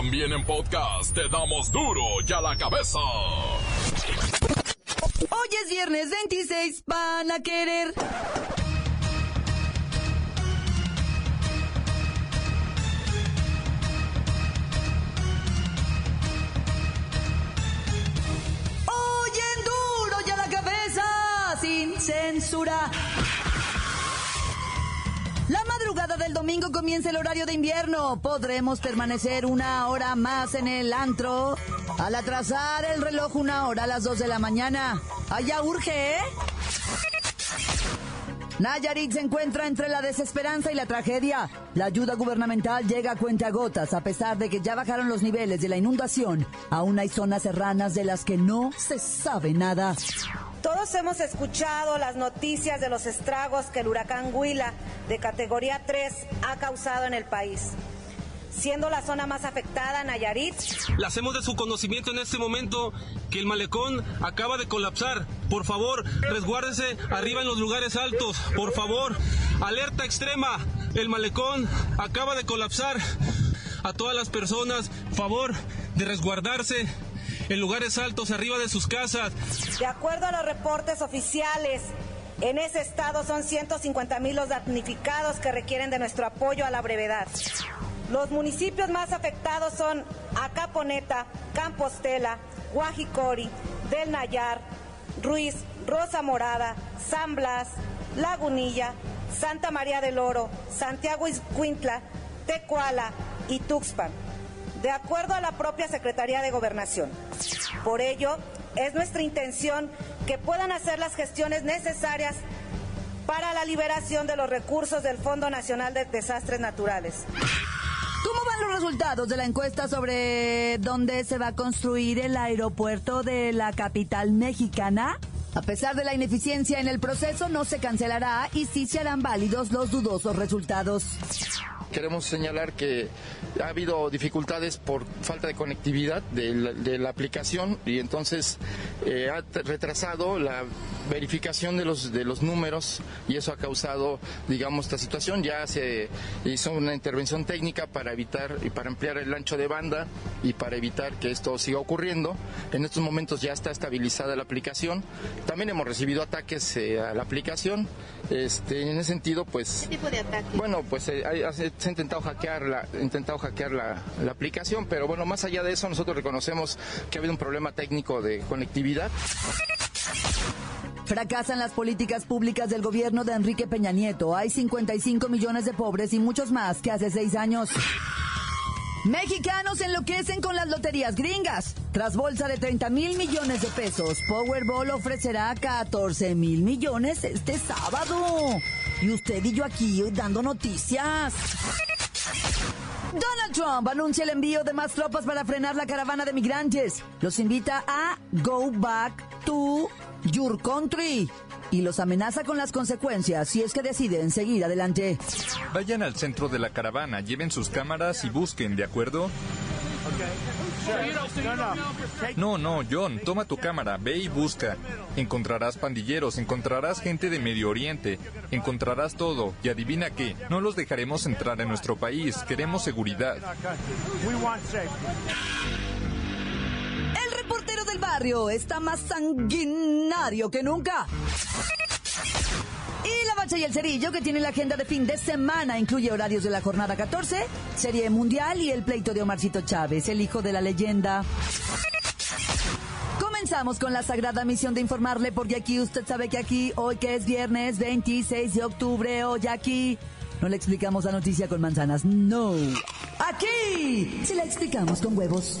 También en podcast te damos duro y a la cabeza. Hoy es viernes 26, van a querer. Del domingo comienza el horario de invierno. Podremos permanecer una hora más en el antro al atrasar el reloj una hora a las 2 de la mañana. Allá urge, ¿eh? Nayarit se encuentra entre la desesperanza y la tragedia. La ayuda gubernamental llega a cuentagotas a pesar de que ya bajaron los niveles de la inundación. Aún hay zonas serranas de las que no se sabe nada. Todos hemos escuchado las noticias de los estragos que el huracán Huila de categoría 3 ha causado en el país. Siendo la zona más afectada, Nayarit. Le hacemos de su conocimiento en este momento que el malecón acaba de colapsar. Por favor, resguárdese arriba en los lugares altos. Por favor, alerta extrema. El malecón acaba de colapsar. A todas las personas, favor de resguardarse en lugares altos arriba de sus casas. De acuerdo a los reportes oficiales, en ese estado son 150 mil los damnificados que requieren de nuestro apoyo a la brevedad. Los municipios más afectados son Acaponeta, Campostela, Guajicori, Del Nayar, Ruiz, Rosa Morada, San Blas, Lagunilla, Santa María del Oro, Santiago Izcuintla, Tecuala y Tuxpan, de acuerdo a la propia Secretaría de Gobernación. Por ello, es nuestra intención que puedan hacer las gestiones necesarias para la liberación de los recursos del Fondo Nacional de Desastres Naturales. ¿Cómo van los resultados de la encuesta sobre dónde se va a construir el aeropuerto de la capital mexicana? A pesar de la ineficiencia en el proceso, no se cancelará y sí se harán válidos los dudosos resultados. Queremos señalar que ha habido dificultades por falta de conectividad de la, aplicación y entonces eh, ha retrasado la verificación de los de los números y eso ha causado, digamos, esta situación. Ya se hizo una intervención técnica para evitar y para ampliar el ancho de banda y para evitar que esto siga ocurriendo. En estos momentos ya está estabilizada la aplicación. También hemos recibido ataques eh, a la aplicación. Este, en ese sentido, pues. ¿Qué tipo de ataque? Bueno, pues eh, hay- se ha intentado hackear la, intentado hackear la, la aplicación, pero bueno, más allá de eso, nosotros reconocemos que ha habido un problema técnico de conectividad. Fracasan las políticas públicas del gobierno de Enrique Peña Nieto. Hay 55 millones de pobres y muchos más que hace seis años. Mexicanos enloquecen con las loterías gringas. Tras bolsa de 30 mil millones de pesos, Powerball ofrecerá 14 mil millones este sábado. Y usted y yo aquí dando noticias. Donald Trump anuncia el envío de más tropas para frenar la caravana de migrantes. Los invita a Go Back to Your Country y los amenaza con las consecuencias si es que deciden seguir adelante. Vayan al centro de la caravana, lleven sus cámaras y busquen, ¿de acuerdo? No, no, John, toma tu cámara, ve y busca. Encontrarás pandilleros, encontrarás gente de Medio Oriente, encontrarás todo. Y adivina qué, no los dejaremos entrar en nuestro país, queremos seguridad. El reportero del barrio está más sanguinario que nunca. Y el cerillo, que tiene la agenda de fin de semana, incluye horarios de la jornada 14, serie mundial y el pleito de Omarcito Chávez, el hijo de la leyenda. Comenzamos con la sagrada misión de informarle, porque aquí usted sabe que aquí, hoy que es viernes 26 de octubre, hoy aquí, no le explicamos la noticia con manzanas, no. Aquí, se la explicamos con huevos.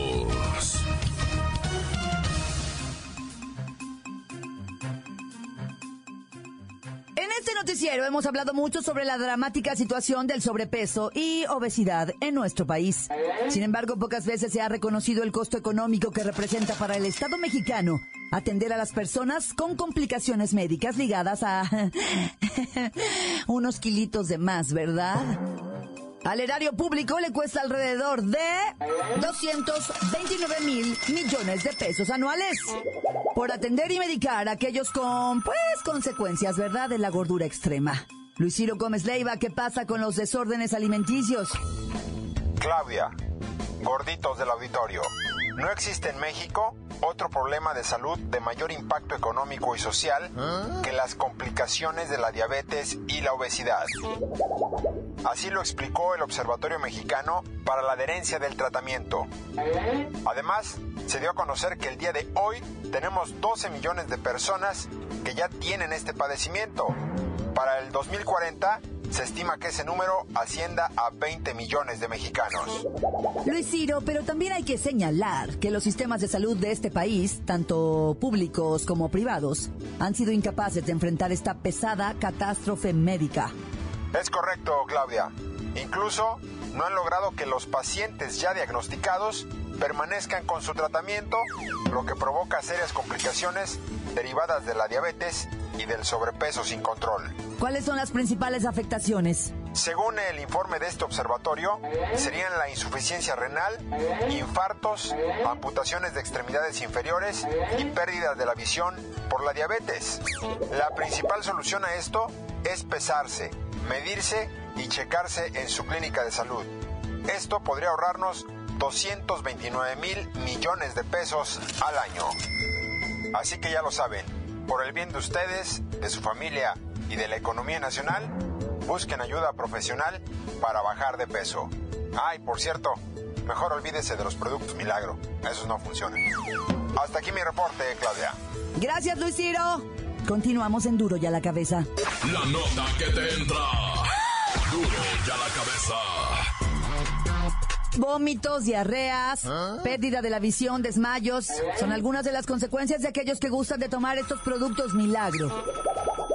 Noticiero hemos hablado mucho sobre la dramática situación del sobrepeso y obesidad en nuestro país. Sin embargo, pocas veces se ha reconocido el costo económico que representa para el Estado mexicano atender a las personas con complicaciones médicas ligadas a unos kilitos de más, ¿verdad? Al erario público le cuesta alrededor de 229 mil millones de pesos anuales por atender y medicar a aquellos con, pues, consecuencias, ¿verdad?, de la gordura extrema. Luis Ciro Gómez Leiva, ¿qué pasa con los desórdenes alimenticios? Claudia, gorditos del auditorio. No existe en México otro problema de salud de mayor impacto económico y social que las complicaciones de la diabetes y la obesidad. Así lo explicó el Observatorio Mexicano para la Adherencia del Tratamiento. Además, se dio a conocer que el día de hoy tenemos 12 millones de personas que ya tienen este padecimiento. Para el 2040, se estima que ese número ascienda a 20 millones de mexicanos. Luis Ciro, pero también hay que señalar que los sistemas de salud de este país, tanto públicos como privados, han sido incapaces de enfrentar esta pesada catástrofe médica. Es correcto, Claudia. Incluso no han logrado que los pacientes ya diagnosticados permanezcan con su tratamiento, lo que provoca serias complicaciones derivadas de la diabetes y del sobrepeso sin control. ¿Cuáles son las principales afectaciones? Según el informe de este observatorio, serían la insuficiencia renal, infartos, amputaciones de extremidades inferiores y pérdidas de la visión por la diabetes. La principal solución a esto es pesarse, medirse y checarse en su clínica de salud. Esto podría ahorrarnos 229 mil millones de pesos al año. Así que ya lo saben, por el bien de ustedes, de su familia y de la economía nacional, busquen ayuda profesional para bajar de peso. Ay, por cierto, mejor olvídese de los productos milagro, esos no funcionan. Hasta aquí mi reporte, Claudia. Gracias, Luis Ciro. Continuamos en Duro y a la cabeza. La nota que te entra. Duro la cabeza. Vómitos, diarreas, pérdida de la visión, desmayos, son algunas de las consecuencias de aquellos que gustan de tomar estos productos milagro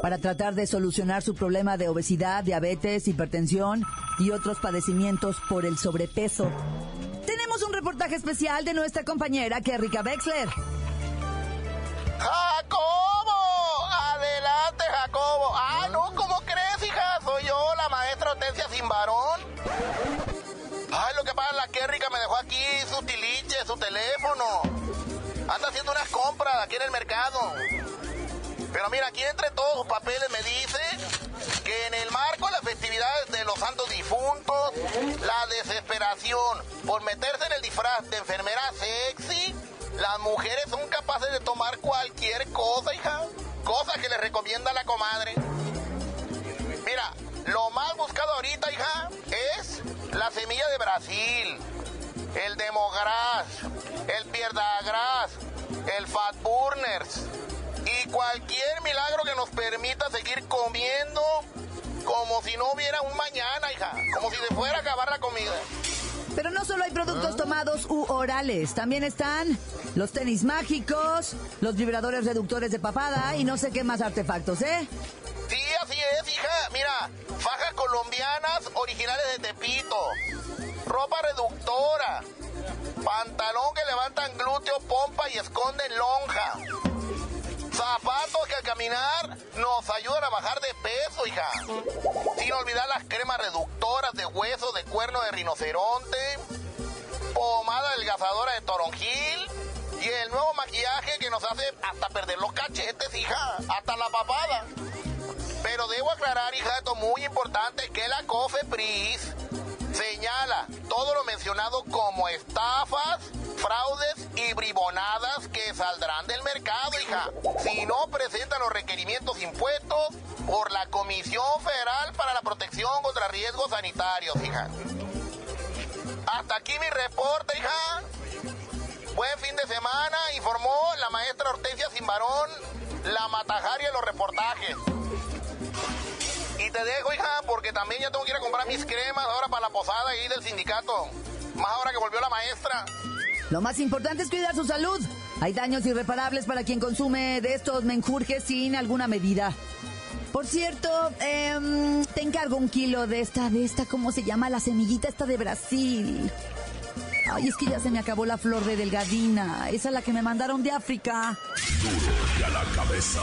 para tratar de solucionar su problema de obesidad, diabetes, hipertensión y otros padecimientos por el sobrepeso. Tenemos un reportaje especial de nuestra compañera Kerrika Wexler. ¡Jacobo! Sin Varón. Ay, lo que pasa, la Kerrika me dejó aquí su tiliche, su teléfono. Anda haciendo unas compras aquí en el mercado. Pero mira, aquí entre todos sus papeles me dice que en el marco de las festividades de los santos difuntos, la desesperación por meterse en el disfraz de enfermera sexy, las mujeres son capaces de tomar cualquier cosa, hija. Cosa que les recomienda la comadre. Lo más buscado ahorita, hija, es la semilla de Brasil, el Demogras, el Pierdagras, el Fat Burners y cualquier milagro que nos permita seguir comiendo como si no hubiera un mañana, hija, como si se fuera a acabar la comida. Pero no solo hay productos tomados u orales, también están los tenis mágicos, los vibradores reductores de papada y no sé qué más artefactos, ¿eh? Sí, así es, hija. Mira, colombianas originales de Tepito, ropa reductora, pantalón que levantan glúteo, pompa y esconden lonja. Zapatos que al caminar nos ayudan a bajar de peso, hija. Sin olvidar las cremas reductoras de hueso de cuerno de rinoceronte, pomada adelgazadora de toronjil y el nuevo maquillaje que nos hace hasta perder los cachetes, hija. Hasta la papada. Pero debo aclarar, hija, esto muy importante, que la COFEPRIS señala todo lo mencionado como estafas, fraudes y bribonadas que saldrán del mercado, hija, si no presentan los requerimientos impuestos por la Comisión Federal para la Protección contra Riesgos Sanitarios, hija. Hasta aquí mi reporte, hija. Buen fin de semana, informó la maestra Hortensia Simbarón, la matajaria de los reportajes. Te dejo, hija, porque también ya tengo que ir a comprar mis cremas ahora para la posada ahí del sindicato. Más ahora que volvió la maestra. Lo más importante es cuidar su salud. Hay daños irreparables para quien consume de estos menjurjes sin alguna medida. Por cierto, em, te encargo un kilo de esta, de esta, ¿cómo se llama? La semillita esta de Brasil. Ay, es que ya se me acabó la flor de delgadina. Esa es la que me mandaron de África. Duro y a la cabeza.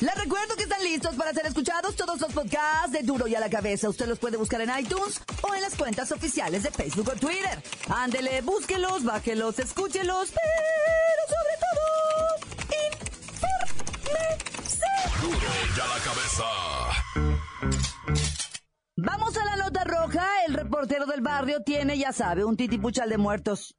Les recuerdo que están listos para ser escuchados todos los podcasts de Duro y a la Cabeza. Usted los puede buscar en iTunes o en las cuentas oficiales de Facebook o Twitter. Ándele, búsquelos, bájelos, escúchelos, pero sobre todo, infórmese. Duro y a la cabeza. Vamos a la nota roja. El reportero del barrio tiene, ya sabe, un titipuchal de muertos.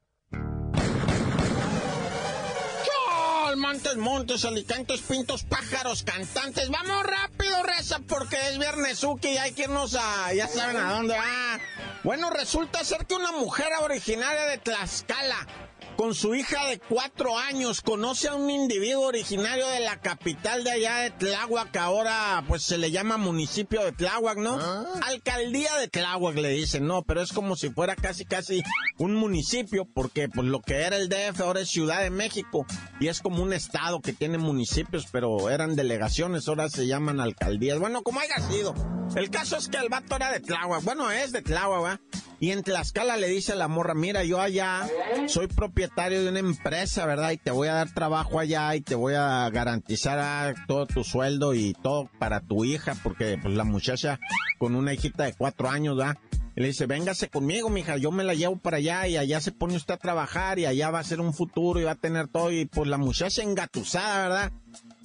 Montes, montes, alicantes, pintos, pájaros, cantantes. Vamos rápido, reza, porque es viernes y hay que irnos a... Ya saben a dónde va. Bueno, resulta ser que una mujer originaria de Tlaxcala con su hija de cuatro años, conoce a un individuo originario de la capital de allá de Tláhuac, ahora pues se le llama municipio de Tláhuac, ¿no? Ah. Alcaldía de Tláhuac le dicen, no, pero es como si fuera casi casi un municipio, porque pues lo que era el DF ahora es Ciudad de México, y es como un estado que tiene municipios, pero eran delegaciones, ahora se llaman alcaldías. Bueno, como haya sido. El caso es que el vato era de Tláhuac, bueno, es de Tláhuac, ¿va? Y en Tlaxcala le dice a la morra, mira, yo allá soy propietario de una empresa, ¿verdad? Y te voy a dar trabajo allá y te voy a garantizar todo tu sueldo y todo para tu hija, porque pues la muchacha con una hijita de cuatro años, ¿verdad? Y le dice, véngase conmigo, mija, yo me la llevo para allá y allá se pone usted a trabajar y allá va a ser un futuro y va a tener todo. Y pues la muchacha engatusada, ¿verdad?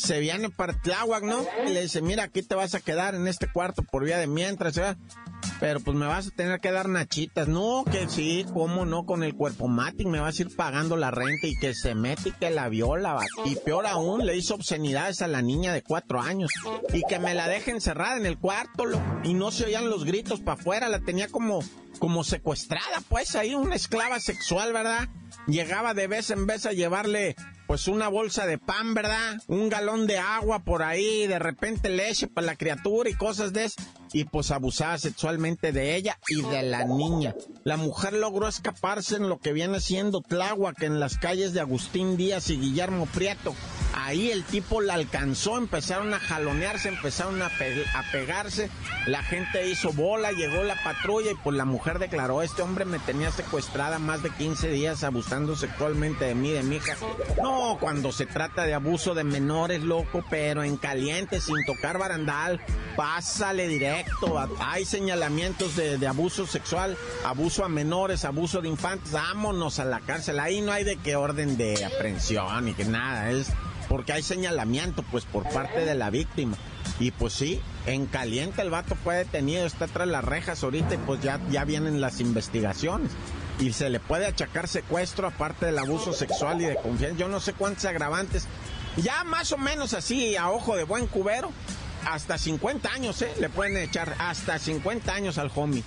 Se viene para Tláhuac, ¿no? Y le dice, mira, aquí te vas a quedar en este cuarto por vía de mientras, ¿verdad? Pero pues me vas a tener que dar nachitas. No, que sí, cómo no, con el cuerpo matic me vas a ir pagando la renta y que se mete y que la viola. Y peor aún, le hizo obscenidades a la niña de cuatro años. Y que me la deje encerrada en el cuarto, y no se oían los gritos para afuera. La tenía como, como secuestrada, pues ahí, una esclava sexual, ¿verdad? Llegaba de vez en vez a llevarle pues una bolsa de pan, ¿verdad? Un galón de agua por ahí, de repente leche para la criatura y cosas de eso. Y pues abusaba sexualmente de ella y de la niña. La mujer logró escaparse en lo que viene siendo Tláhuac, en las calles de Agustín Díaz y Guillermo Prieto. Ahí el tipo la alcanzó, empezaron a jalonearse, empezaron a, pegarse, la gente hizo bola, llegó la patrulla y pues la mujer declaró, este hombre me tenía secuestrada más de 15 días abusando sexualmente de mí, de mi hija. No, cuando se trata de abuso de menores, loco, pero en caliente, sin tocar barandal, pásale directo, hay señalamientos de, de abuso sexual, abuso a menores, abuso de infantes, vámonos a la cárcel, ahí no hay de qué orden de aprehensión y que nada, es porque hay señalamiento pues por parte de la víctima. Y pues sí, en caliente el vato fue detenido, está tras las rejas ahorita y pues ya, ya vienen las investigaciones. Y se le puede achacar secuestro aparte del abuso sexual y de confianza. Yo no sé cuántos agravantes. Ya más o menos así, a ojo de buen cubero, hasta 50 años, ¿eh? Le pueden echar hasta 50 años al homie.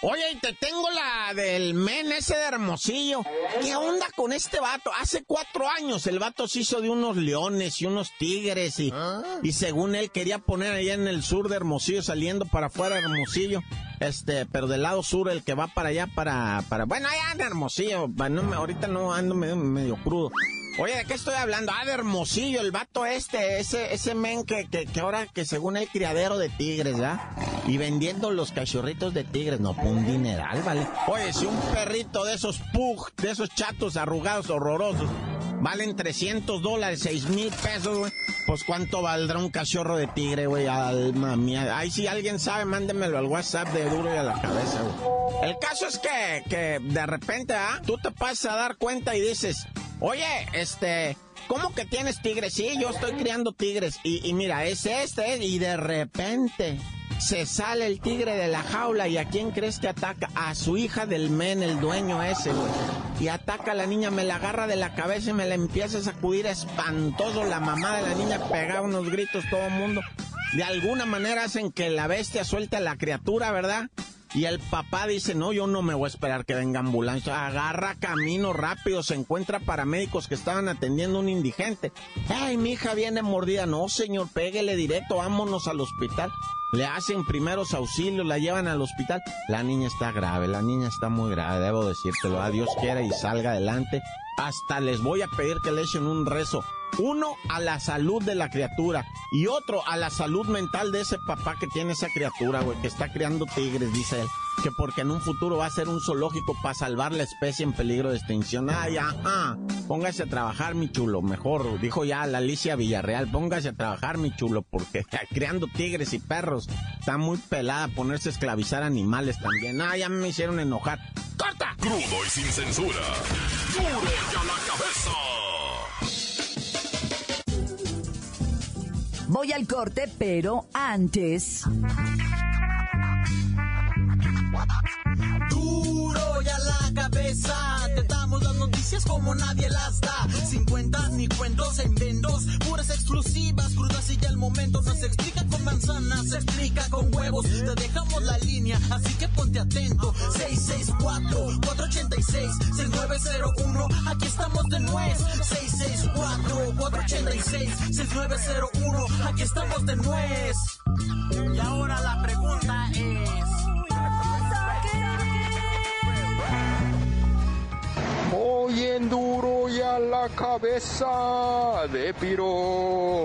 Oye, y te tengo la del men ese de Hermosillo. ¿Qué onda con este vato? Hace cuatro años el vato se hizo de unos leones y unos tigres y, ah. y según él quería poner allá en el sur de Hermosillo, saliendo para afuera de Hermosillo. Este, pero del lado sur, el que va para allá, para, para, bueno, allá en Hermosillo, no, ahorita no ando medio, medio crudo. Oye, ¿de qué estoy hablando? Ah, de Hermosillo, el vato este, ese, ese men que, que, que ahora que según el criadero de tigres, ¿verdad? Y vendiendo los cachorritos de tigres, no, un dineral, ¿vale? Oye, si un perrito de esos pug, de esos chatos arrugados horrorosos, valen 300 dólares, 6 mil pesos, güey. Pues cuánto valdrá un cachorro de tigre, güey, alma mía. Ahí si alguien sabe, mándemelo al WhatsApp de duro y a la cabeza, güey. El caso es que, que de repente, ¿ah? Tú te pasas a dar cuenta y dices, Oye, este, ¿cómo que tienes tigres? Sí, yo estoy criando tigres. Y, mira, es este, y de repente se sale el tigre de la jaula y a quién crees que ataca? A su hija del men, el dueño ese, güey. Y ataca a la niña, me la agarra de la cabeza y me la empieza a sacudir espantoso. La mamá de la niña pega unos gritos todo el mundo. De alguna manera hacen que la bestia suelte a la criatura, ¿verdad? Y el papá dice, no, yo no me voy a esperar que venga ambulancia. Agarra camino rápido, se encuentra paramédicos que estaban atendiendo a un indigente. Ay, mi hija viene mordida. No, señor, péguele directo, vámonos al hospital. Le hacen primeros auxilios, la llevan al hospital. La niña está grave, la niña está muy grave, debo decírtelo. A Dios quiera y salga adelante. Hasta les voy a pedir que le echen un rezo. Uno a la salud de la criatura y otro a la salud mental de ese papá que tiene esa criatura, güey, que está criando tigres, dice él. Que porque en un futuro va a ser un zoológico para salvar la especie en peligro de extinción. Ay, ajá. Póngase a trabajar, mi chulo. Mejor, dijo ya la Alicia Villarreal, póngase a trabajar, mi chulo, porque criando tigres y perros está muy pelada ponerse a esclavizar animales también. Ah, ya me hicieron enojar. ¡Corta! Crudo y sin censura. Duro a la cabeza. Voy al corte, pero antes. Nadie las da. Sin cuentas ni cuentos en vendos, puras exclusivas, crudas y ya el momento no se explica con manzanas, se explica con huevos. Te dejamos la línea, así que ponte atento. 664-486-6901, aquí estamos de nuez. 664-486-6901, aquí estamos de nuez. Y ahora la Voy en duro y a la cabeza de Piro.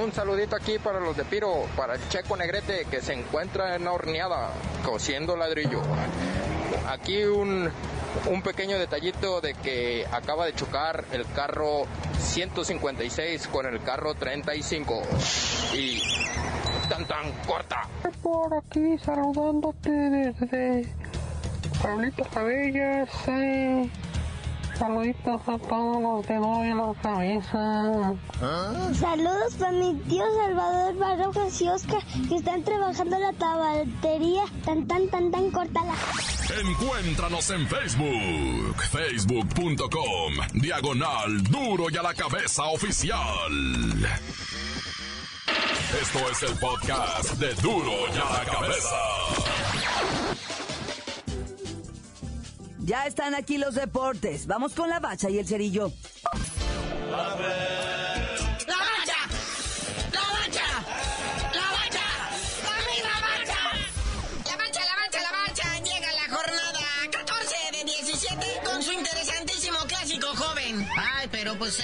Un saludito aquí para los de Piro, para el Checo Negrete que se encuentra en la horneada cociendo ladrillo. Aquí un, un pequeño detallito de que acaba de chocar el carro 156 con el carro 35 y tan tan corta. Por aquí saludándote desde Pablito Cabellas. eh. Saluditos a todos los de doy la cabeza. Saludos para mi tío Salvador Barrojas y Oscar que están trabajando en la tabatería tan tan tan tan cortala. Encuéntranos en Facebook, facebook.com, diagonal duro y a la cabeza oficial. Esto es el podcast de duro y a la cabeza. Ya están aquí los deportes. Vamos con la bacha y el cerillo. ¡La bacha! ¡La bacha! ¡La bacha! ¡Dame la bacha! La bacha, la bacha, la bacha. Llega la jornada 14 de 17 con su interesantísimo clásico joven. Ay, pero pues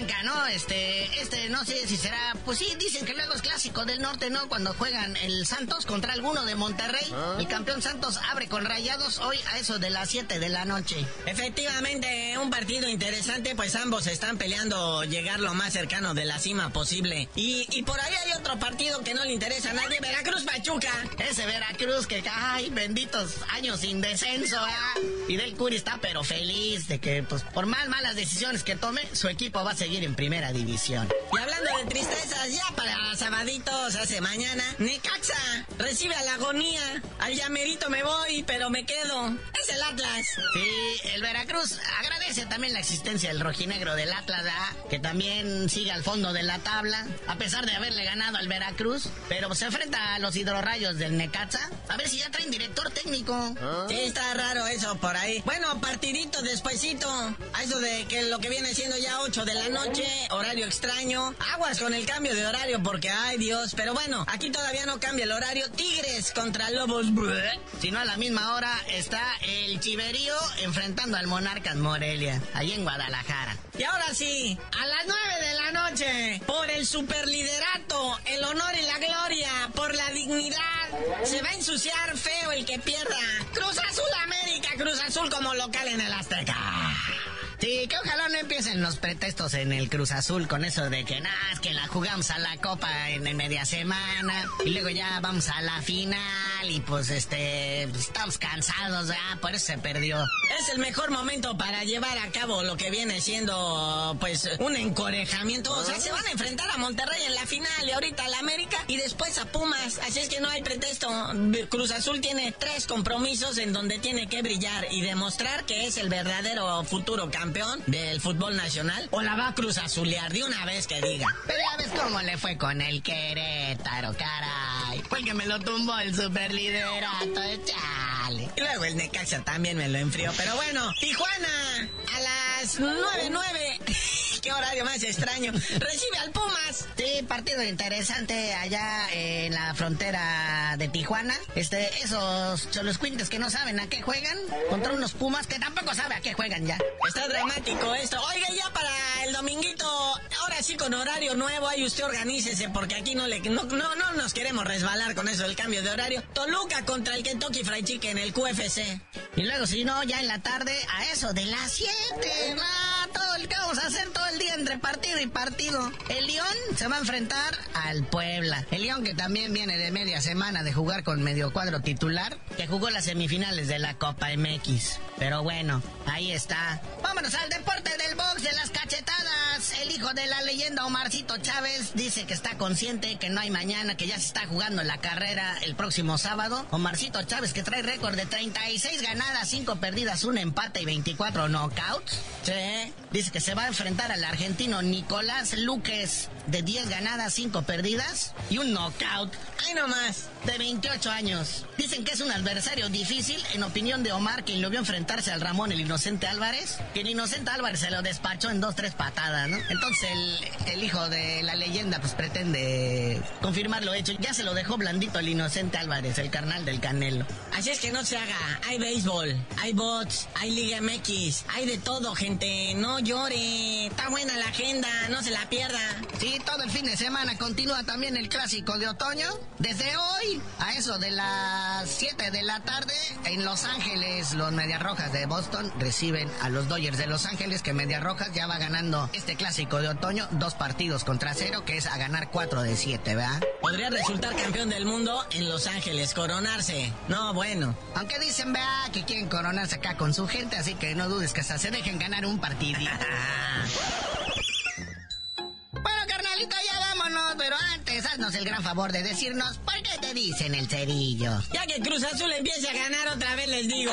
eh, ¿no? Este, este, no sé si será, pues sí, dicen que luego es clásico del norte, ¿no? Cuando juegan el Santos contra alguno de Monterrey. El campeón Santos abre con rayados hoy a eso de las 7 de la noche. Efectivamente, un partido interesante, pues ambos están peleando llegar lo más cercano de la cima posible. Y, y por ahí hay otro partido que no le interesa a nadie, Veracruz Pachuca. Ese Veracruz que, ay, benditos años sin descenso, ¿ah? Fidel Curi está pero feliz de que, pues, por más malas decisiones que tome, su equipo va a seguir en primera división. Y hablando de tristezas, ya para sabaditos, hace mañana, Necaxa recibe a la agonía. Al llamerito me voy, pero me quedo. Es el Atlas. Sí, el Veracruz agradece también la existencia del rojinegro del Atlas, ¿ah? que también sigue al fondo de la tabla, a pesar de haberle ganado al Veracruz, pero se enfrenta a los hidrorrayos del Necaxa, a ver si ya traen director técnico. Sí, está raro eso por ahí. Bueno, partidito despuesito. A eso de que lo que viene siendo ya 8 de la noche, horario extraño. Aguas con el cambio de horario porque, ay Dios. Pero bueno, aquí todavía no cambia el horario. Tigres contra Lobos. Si no a la misma hora está el Chiverío enfrentando al Monarcas Morelia, ahí en Guadalajara. Y ahora sí, a las 9 de la noche, por el superliderato, el honor y la gloria, por la dignidad, se va a ensuciar feo el que pierda. Cruz Azul América, Cruz Azul como local en el Azteca. Sí, que ojalá no empiecen los pretextos en el Cruz Azul con eso de que nada, que la jugamos a la Copa en, en media semana y luego ya vamos a la final y pues este, estamos cansados, ya, por eso se perdió. Es el mejor momento para llevar a cabo lo que viene siendo, pues, un encorejamiento. O sea, se van a enfrentar a Monterrey en la final y ahorita a la América y después a Pumas. Así es que no hay pretexto. Cruz Azul tiene tres compromisos en donde tiene que brillar y demostrar que es el verdadero futuro campeón del fútbol nacional. O la va a Cruz Azulear de una vez que diga. Pero ya ves cómo le fue con el Querétaro, caray. Fue el que me lo tumbó el super liderato, chale. Y luego el Necaxa también me lo enfrió. Pero bueno, Tijuana a las 9.9. Qué horario más extraño. Recibe al Pumas. Sí, partido interesante allá en la frontera de Tijuana. Este, esos choloscuintes que no saben a qué juegan contra unos Pumas que tampoco saben a qué juegan ya. Está dramático esto. Oiga, ya para el dominguito, ahora sí con horario nuevo, ahí usted organícese porque aquí no le no, no, no nos queremos resbalar con eso del cambio de horario. Toluca contra el Kentucky Fried Chicken, el QFC. Y luego si no, ya en la tarde a eso de las 7. No, el vamos a hacer todo el día entre partido y partido. El León se va a enfrentar al Puebla. El León que también viene de media semana de jugar con medio cuadro titular, que jugó las semifinales de la Copa MX. Pero bueno, ahí está. Vámonos al deporte del box de las cachetadas. El hijo de la leyenda Omarcito Chávez dice que está consciente que no hay mañana, que ya se está jugando la carrera el próximo sábado. Omarcito Chávez que trae récord de 36 ganadas, 5 perdidas, 1 empate y 24 knockouts. Sí, dice que se va a enfrentar al argentino Nicolás Luques de 10 ganadas, 5 perdidas y un knockout. Ay nomás, de 28 años. Dicen que es un adversario difícil, en opinión de Omar, quien lo vio enfrentarse al Ramón el Inocente Álvarez, que el Inocente Álvarez se lo despachó en dos, tres patadas, ¿no? Entonces el, el hijo de la leyenda pues pretende confirmar lo hecho. Ya se lo dejó blandito el Inocente Álvarez, el carnal del Canelo. Así es que no se haga. Hay béisbol, hay bots, hay Liga MX, hay de todo, gente. No llore. Está buena la agenda, no se la pierda. Sí, todo el fin de semana continúa también el clásico de otoño. Desde hoy, a eso de las 7 de la tarde, en Los Ángeles, los Medias Rojas de Boston reciben a los Dodgers de Los Ángeles, que Medias Rojas ya va ganando este clásico de otoño, dos partidos contra cero, que es a ganar 4 de 7, ¿verdad? Podría resultar campeón del mundo en Los Ángeles, coronarse. No, bueno. Aunque dicen, vea, que quieren coronarse acá con su gente, así que no dudes que hasta se dejen ganar un partidito. haznos el gran favor de decirnos por qué te dicen el cerillo. Ya que Cruz Azul empiece a ganar otra vez, les digo.